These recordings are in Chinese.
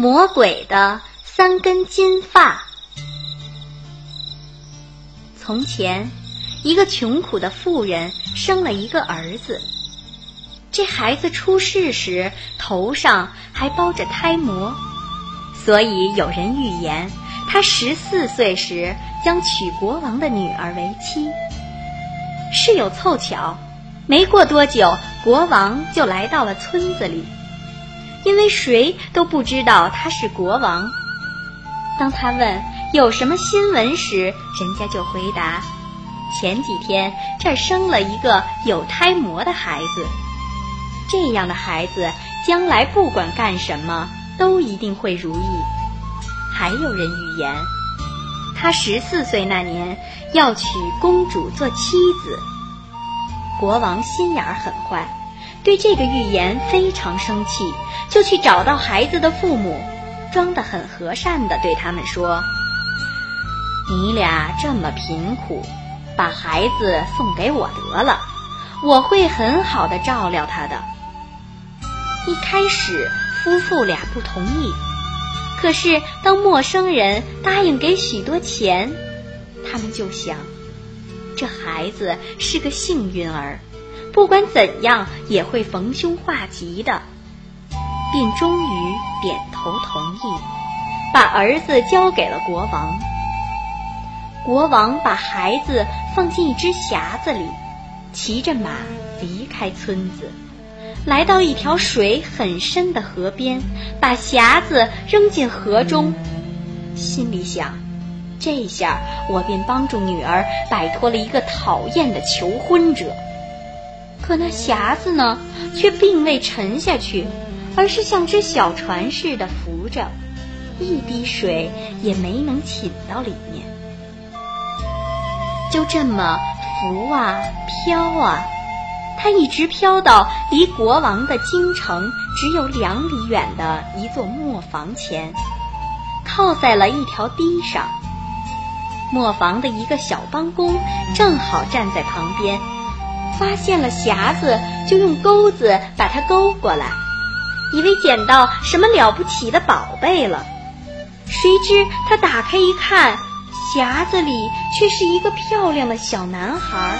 魔鬼的三根金发。从前，一个穷苦的妇人生了一个儿子。这孩子出世时头上还包着胎膜，所以有人预言他十四岁时将娶国王的女儿为妻。事有凑巧，没过多久，国王就来到了村子里。因为谁都不知道他是国王。当他问有什么新闻时，人家就回答：前几天这儿生了一个有胎膜的孩子。这样的孩子将来不管干什么都一定会如意。还有人预言，他十四岁那年要娶公主做妻子。国王心眼儿很坏。对这个预言非常生气，就去找到孩子的父母，装得很和善地对他们说：“你俩这么贫苦，把孩子送给我得了，我会很好的照料他的。”一开始，夫妇俩不同意，可是当陌生人答应给许多钱，他们就想，这孩子是个幸运儿。不管怎样，也会逢凶化吉的，并终于点头同意，把儿子交给了国王。国王把孩子放进一只匣子里，骑着马离开村子，来到一条水很深的河边，把匣子扔进河中，心里想：这下我便帮助女儿摆脱了一个讨厌的求婚者。可那匣子呢，却并未沉下去，而是像只小船似的浮着，一滴水也没能浸到里面。就这么浮啊飘啊，它一直飘到离国王的京城只有两里远的一座磨坊前，靠在了一条堤上。磨坊的一个小帮工正好站在旁边。发现了匣子，就用钩子把它勾过来，以为捡到什么了不起的宝贝了。谁知他打开一看，匣子里却是一个漂亮的小男孩，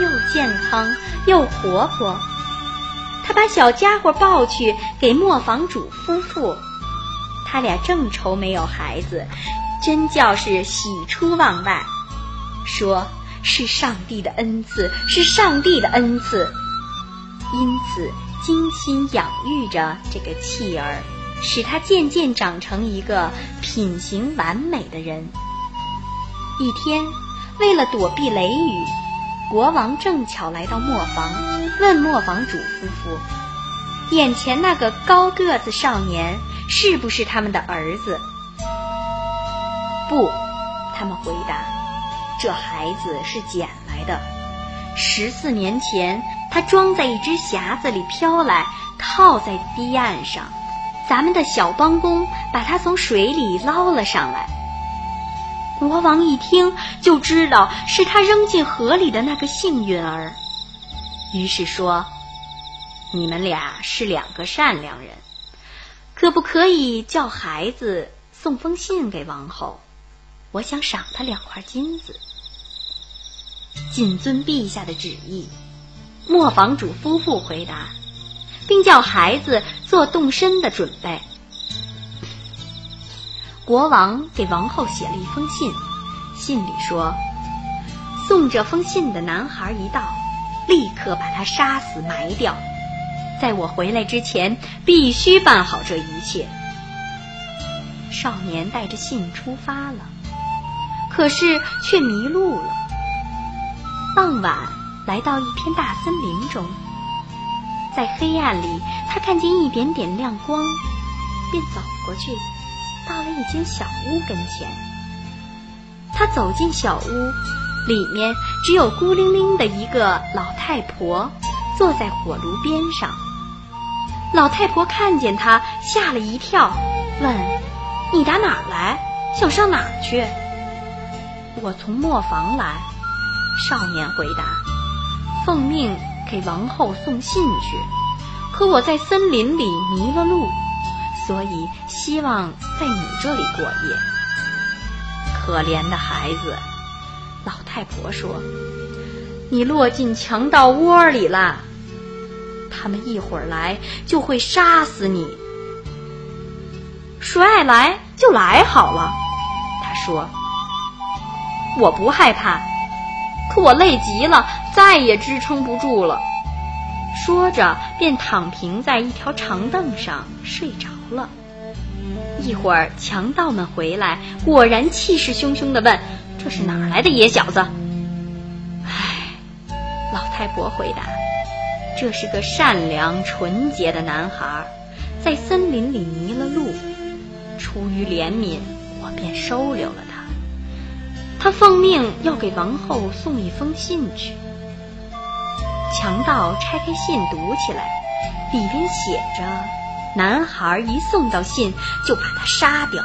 又健康又活泼。他把小家伙抱去给磨坊主夫妇，他俩正愁没有孩子，真叫是喜出望外，说。是上帝的恩赐，是上帝的恩赐，因此精心养育着这个弃儿，使他渐渐长成一个品行完美的人。一天，为了躲避雷雨，国王正巧来到磨坊，问磨坊主夫妇：“眼前那个高个子少年是不是他们的儿子？”“不。”他们回答。这孩子是捡来的，十四年前他装在一只匣子里飘来，靠在堤岸上，咱们的小帮工把他从水里捞了上来。国王一听就知道是他扔进河里的那个幸运儿，于是说：“你们俩是两个善良人，可不可以叫孩子送封信给王后？我想赏他两块金子。”谨遵陛下的旨意，磨坊主夫妇回答，并叫孩子做动身的准备。国王给王后写了一封信，信里说：“送这封信的男孩一到，立刻把他杀死埋掉，在我回来之前必须办好这一切。”少年带着信出发了，可是却迷路了。傍晚，来到一片大森林中，在黑暗里，他看见一点点亮光，便走过去，到了一间小屋跟前。他走进小屋，里面只有孤零零的一个老太婆坐在火炉边上。老太婆看见他，吓了一跳，问：“你打哪儿来？想上哪儿去？”“我从磨坊来。”少年回答：“奉命给王后送信去，可我在森林里迷了路，所以希望在你这里过夜。”可怜的孩子，老太婆说：“你落进强盗窝里了，他们一会儿来就会杀死你。谁爱来就来好了。”他说：“我不害怕，可我累极了，再也支撑不住了。”说着，便躺平在一条长凳上睡着了。一会儿，强盗们回来，果然气势汹汹地问：“这是哪来的野小子？”唉，老太婆回答：“这是个善良纯洁的男孩，在森林里迷了路，出于怜悯，我便收留了他。他奉命要给王后送一封信去。”强盗拆开信读起来，里边写着。男孩一送到信，就把他杀掉。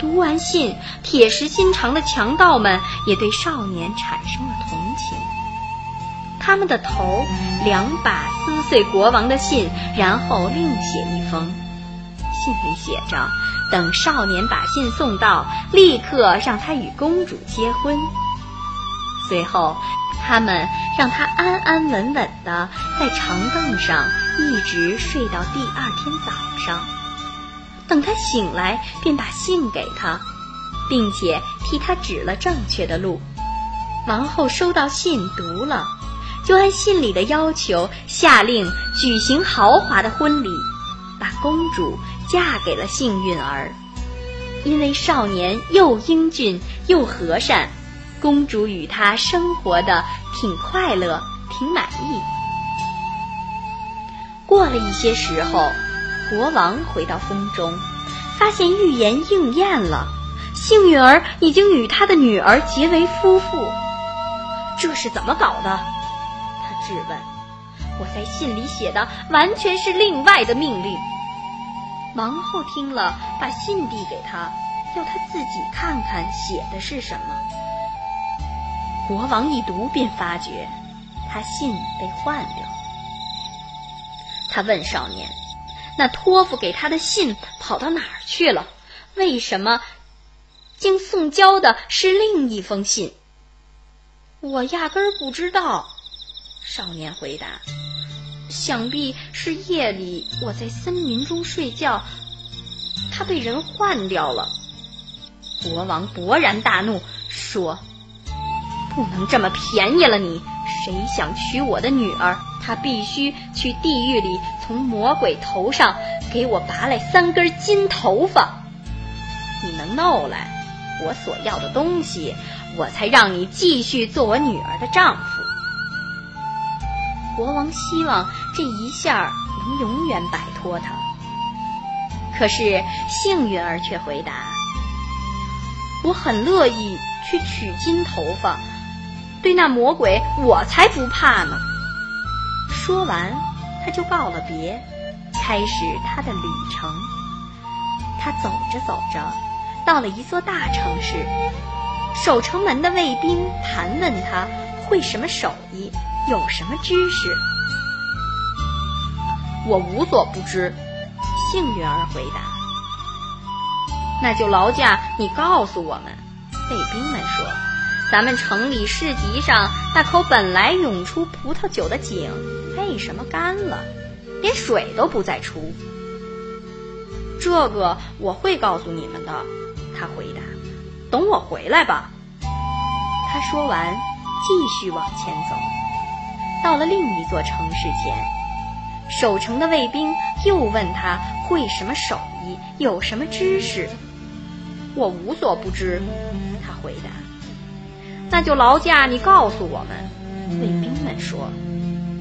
读完信，铁石心肠的强盗们也对少年产生了同情。他们的头两把撕碎国王的信，然后另写一封，信里写着：等少年把信送到，立刻让他与公主结婚。随后。他们让他安安稳稳的在长凳上一直睡到第二天早上，等他醒来，便把信给他，并且替他指了正确的路。王后收到信，读了，就按信里的要求下令举行豪华的婚礼，把公主嫁给了幸运儿。因为少年又英俊又和善。公主与他生活的挺快乐，挺满意。过了一些时候，国王回到宫中，发现预言应验了，幸运儿已经与他的女儿结为夫妇。这是怎么搞的？他质问。我在信里写的完全是另外的命令。王后听了，把信递给他，要他自己看看写的是什么。国王一读便发觉，他信被换掉。他问少年：“那托付给他的信跑到哪儿去了？为什么竟送交的是另一封信？”我压根儿不知道。少年回答：“想必是夜里我在森林中睡觉，他被人换掉了。”国王勃然大怒，说。不能这么便宜了你！谁想娶我的女儿，他必须去地狱里从魔鬼头上给我拔来三根金头发。你能弄来我所要的东西，我才让你继续做我女儿的丈夫。国王希望这一下能永远摆脱他，可是幸运儿却回答：“我很乐意去取金头发。”对那魔鬼，我才不怕呢。说完，他就告了别，开始他的旅程。他走着走着，到了一座大城市，守城门的卫兵盘问他会什么手艺，有什么知识。我无所不知，幸运儿回答。那就劳驾你告诉我们，卫兵们说。咱们城里市集上那口本来涌出葡萄酒的井，为什么干了？连水都不再出。这个我会告诉你们的，他回答。等我回来吧。他说完，继续往前走，到了另一座城市前，守城的卫兵又问他会什么手艺，有什么知识。我无所不知，他回答。那就劳驾你告诉我们，卫兵们说，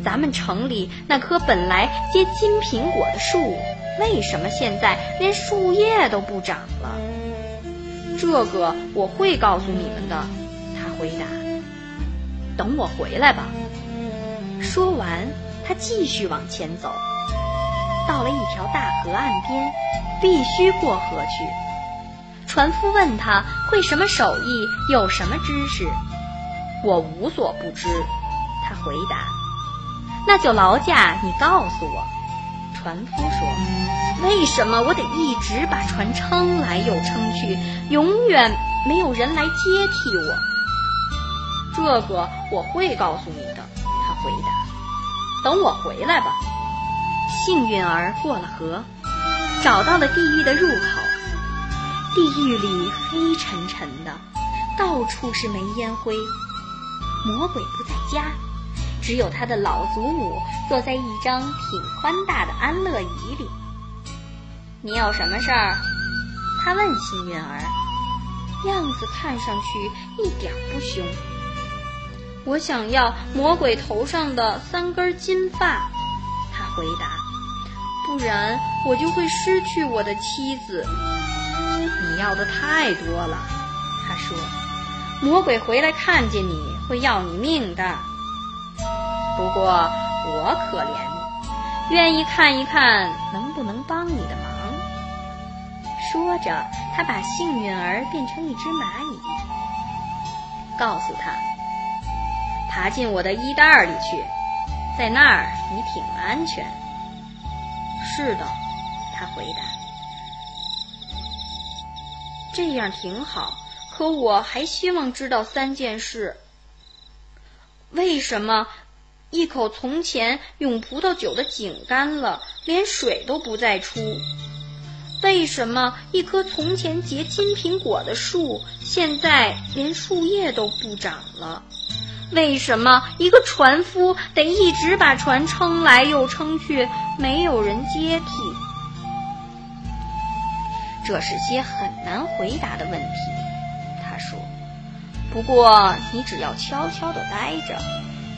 咱们城里那棵本来结金苹果的树，为什么现在连树叶都不长了？这个我会告诉你们的，他回答。等我回来吧。说完，他继续往前走，到了一条大河岸边，必须过河去。船夫问他会什么手艺，有什么知识？我无所不知，他回答。那就劳驾你告诉我。船夫说：为什么我得一直把船撑来又撑去，永远没有人来接替我？这个我会告诉你的，他回答。等我回来吧。幸运儿过了河，找到了地狱的入口。地狱里黑沉沉的，到处是煤烟灰。魔鬼不在家，只有他的老祖母坐在一张挺宽大的安乐椅里。你有什么事儿？他问幸运儿，样子看上去一点不凶。我想要魔鬼头上的三根金发，他回答，不然我就会失去我的妻子。你要的太多了，他说，魔鬼回来看见你会要你命的。不过我可怜你，愿意看一看能不能帮你的忙。说着，他把幸运儿变成一只蚂蚁，告诉他。爬进我的衣袋里去，在那儿你挺安全。是的，他回答。这样挺好，可我还希望知道三件事：为什么一口从前用葡萄酒的井干了，连水都不再出？为什么一棵从前结金苹果的树，现在连树叶都不长了？为什么一个船夫得一直把船撑来又撑去，没有人接替？这是些很难回答的问题，他说。不过你只要悄悄地待着，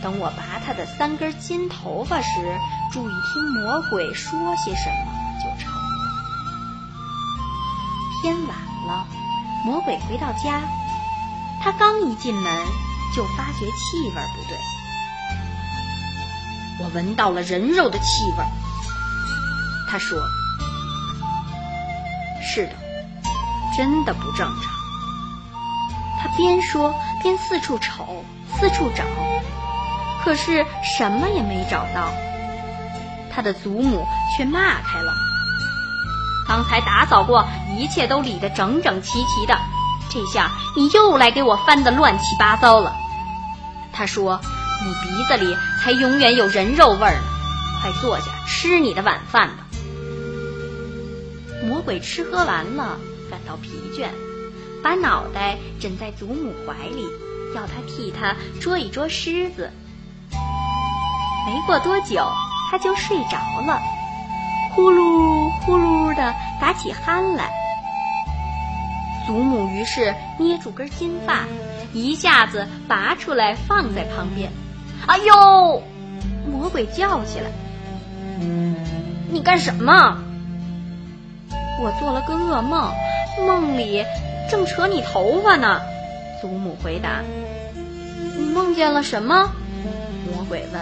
等我拔他的三根金头发时，注意听魔鬼说些什么就成了。天晚了，魔鬼回到家，他刚一进门。就发觉气味不对，我闻到了人肉的气味。他说：“是的，真的不正常。”他边说边四处瞅，四处找，可是什么也没找到。他的祖母却骂开了：“刚才打扫过，一切都理得整整齐齐的，这下你又来给我翻得乱七八糟了。”他说：“你鼻子里才永远有人肉味儿呢，快坐下吃你的晚饭吧。”魔鬼吃喝完了，感到疲倦，把脑袋枕在祖母怀里，要他替他捉一捉虱子。没过多久，他就睡着了，呼噜呼噜的打起鼾来。祖母于是捏住根金发。一下子拔出来放在旁边，哎呦！魔鬼叫起来：“你干什么？”我做了个噩梦，梦里正扯你头发呢。祖母回答：“你梦见了什么？”魔鬼问。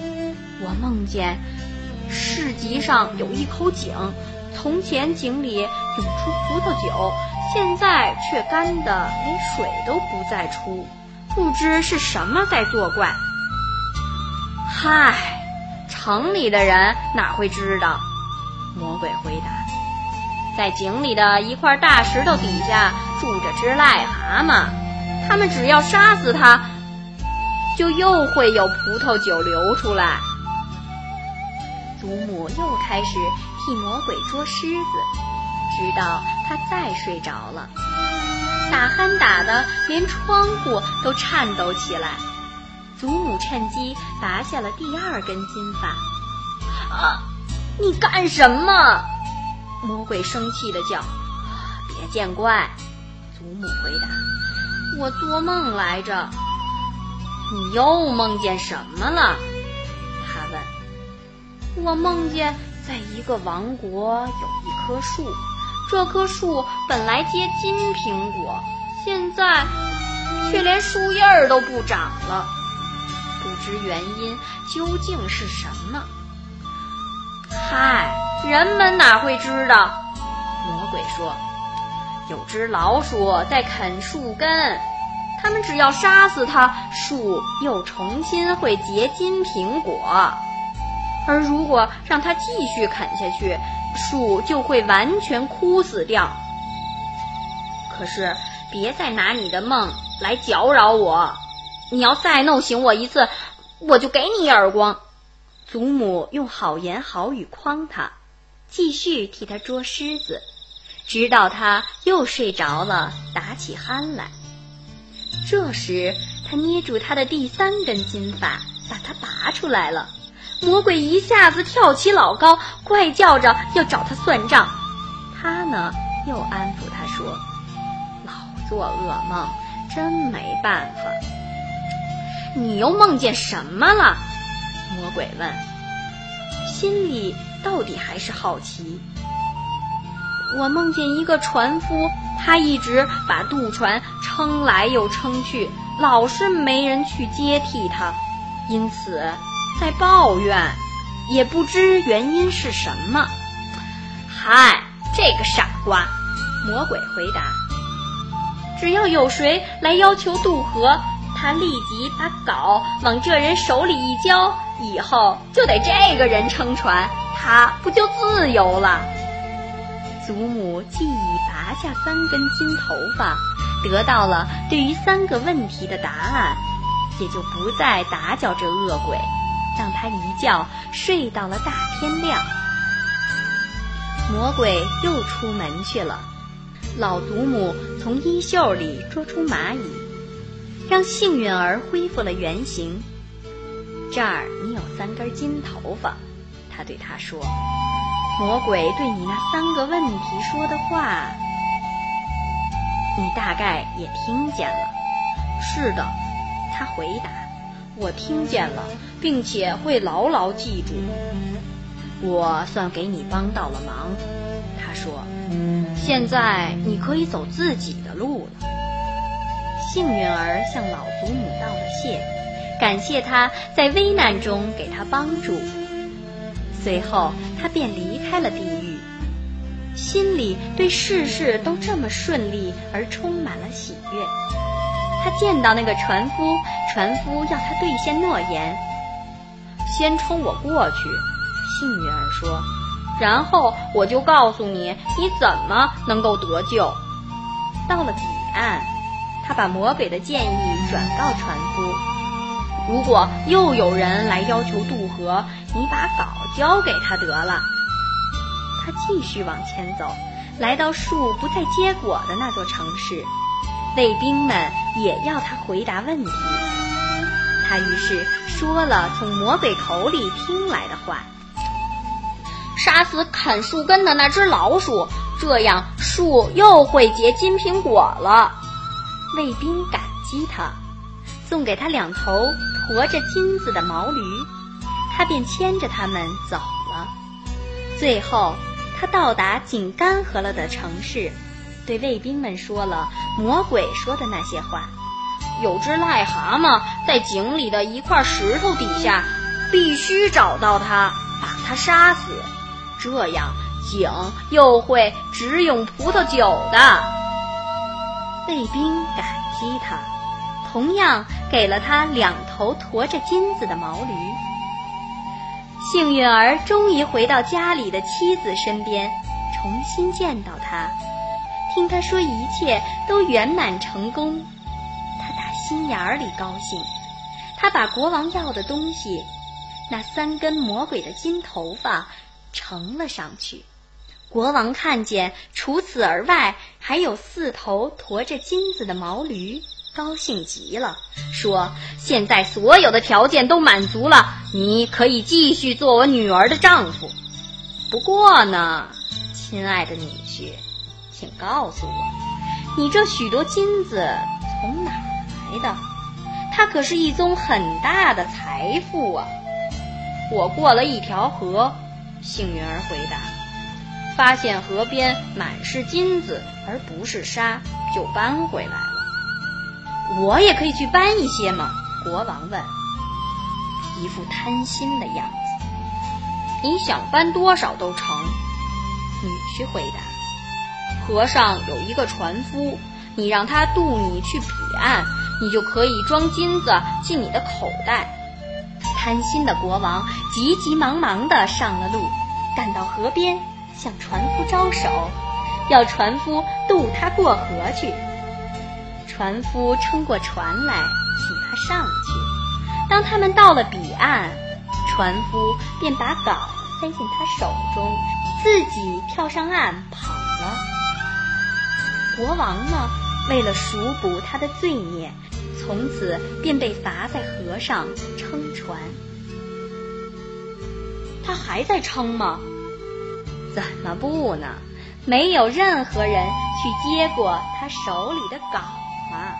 “我梦见市集上有一口井，从前井里涌出葡萄酒。”现在却干的连水都不再出，不知是什么在作怪。嗨，城里的人哪会知道？魔鬼回答：“在井里的一块大石头底下住着只癞蛤蟆，他们只要杀死它，就又会有葡萄酒流出来。”祖母又开始替魔鬼捉狮子。直到他再睡着了，打鼾打的连窗户都颤抖起来。祖母趁机拔下了第二根金发。啊！你干什么？魔鬼生气的叫。别见怪，祖母回答。我做梦来着。你又梦见什么了？他问。我梦见在一个王国有一棵树。这棵树本来结金苹果，现在却连树叶儿都不长了。不知原因究竟是什么？嗨，人们哪会知道？魔鬼说：“有只老鼠在啃树根，他们只要杀死它，树又重新会结金苹果。而如果让它继续啃下去，树就会完全枯死掉。可是，别再拿你的梦来搅扰我！你要再弄醒我一次，我就给你一耳光。祖母用好言好语诓他，继续替他捉虱子，直到他又睡着了，打起鼾来。这时，他捏住他的第三根金发，把它拔出来了。魔鬼一下子跳起老高，怪叫着要找他算账。他呢，又安抚他说：“老做噩梦，真没办法。”你又梦见什么了？魔鬼问，心里到底还是好奇。我梦见一个船夫，他一直把渡船撑来又撑去，老是没人去接替他，因此在抱怨，也不知原因是什么。嗨，这个傻瓜！魔鬼回答：“只要有谁来要求渡河。”他立即把镐往这人手里一交，以后就得这个人撑船，他不就自由了？祖母既已拔下三根金头发，得到了对于三个问题的答案，也就不再打搅这恶鬼，让他一觉睡到了大天亮。魔鬼又出门去了，老祖母从衣袖里捉出蚂蚁。让幸运儿恢复了原形。这儿你有三根金头发，他对他说：“魔鬼对你那三个问题说的话，你大概也听见了。”“是的。”他回答，“我听见了，并且会牢牢记住。我算给你帮到了忙。”他说：“现在你可以走自己的路了。”幸运儿向老祖母道了谢，感谢他在危难中给他帮助。随后，他便离开了地狱，心里对事事都这么顺利而充满了喜悦。他见到那个船夫，船夫要他兑现诺言，先冲我过去。幸运儿说：“然后我就告诉你，你怎么能够得救。”到了彼岸。他把魔鬼的建议转告船夫：“如果又有人来要求渡河，你把镐交给他得了。”他继续往前走，来到树不再结果的那座城市，卫兵们也要他回答问题。他于是说了从魔鬼口里听来的话：“杀死啃树根的那只老鼠，这样树又会结金苹果了。”卫兵感激他，送给他两头驮着金子的毛驴，他便牵着他们走了。最后，他到达井干涸了的城市，对卫兵们说了魔鬼说的那些话：有只癞蛤蟆在井里的一块石头底下，必须找到它，把它杀死，这样井又会只涌葡萄酒的。卫兵感激他，同样给了他两头驮着金子的毛驴。幸运儿终于回到家里的妻子身边，重新见到他，听他说一切都圆满成功，他打心眼儿里高兴。他把国王要的东西，那三根魔鬼的金头发，呈了上去。国王看见，除此而外还有四头驮着金子的毛驴，高兴极了，说：“现在所有的条件都满足了，你可以继续做我女儿的丈夫。不过呢，亲爱的女婿，请告诉我，你这许多金子从哪来的？它可是一宗很大的财富啊！”我过了一条河，幸运儿回答。发现河边满是金子，而不是沙，就搬回来了。我也可以去搬一些吗？国王问，一副贪心的样子。你想搬多少都成。女婿回答。河上有一个船夫，你让他渡你去彼岸，你就可以装金子进你的口袋。贪心的国王急急忙忙地上了路，赶到河边。向船夫招手，要船夫渡他过河去。船夫撑过船来，请他上去。当他们到了彼岸，船夫便把镐塞进他手中，自己跳上岸跑了。国王呢，为了赎补他的罪孽，从此便被罚在河上撑船。他还在撑吗？怎么不呢？没有任何人去接过他手里的镐啊！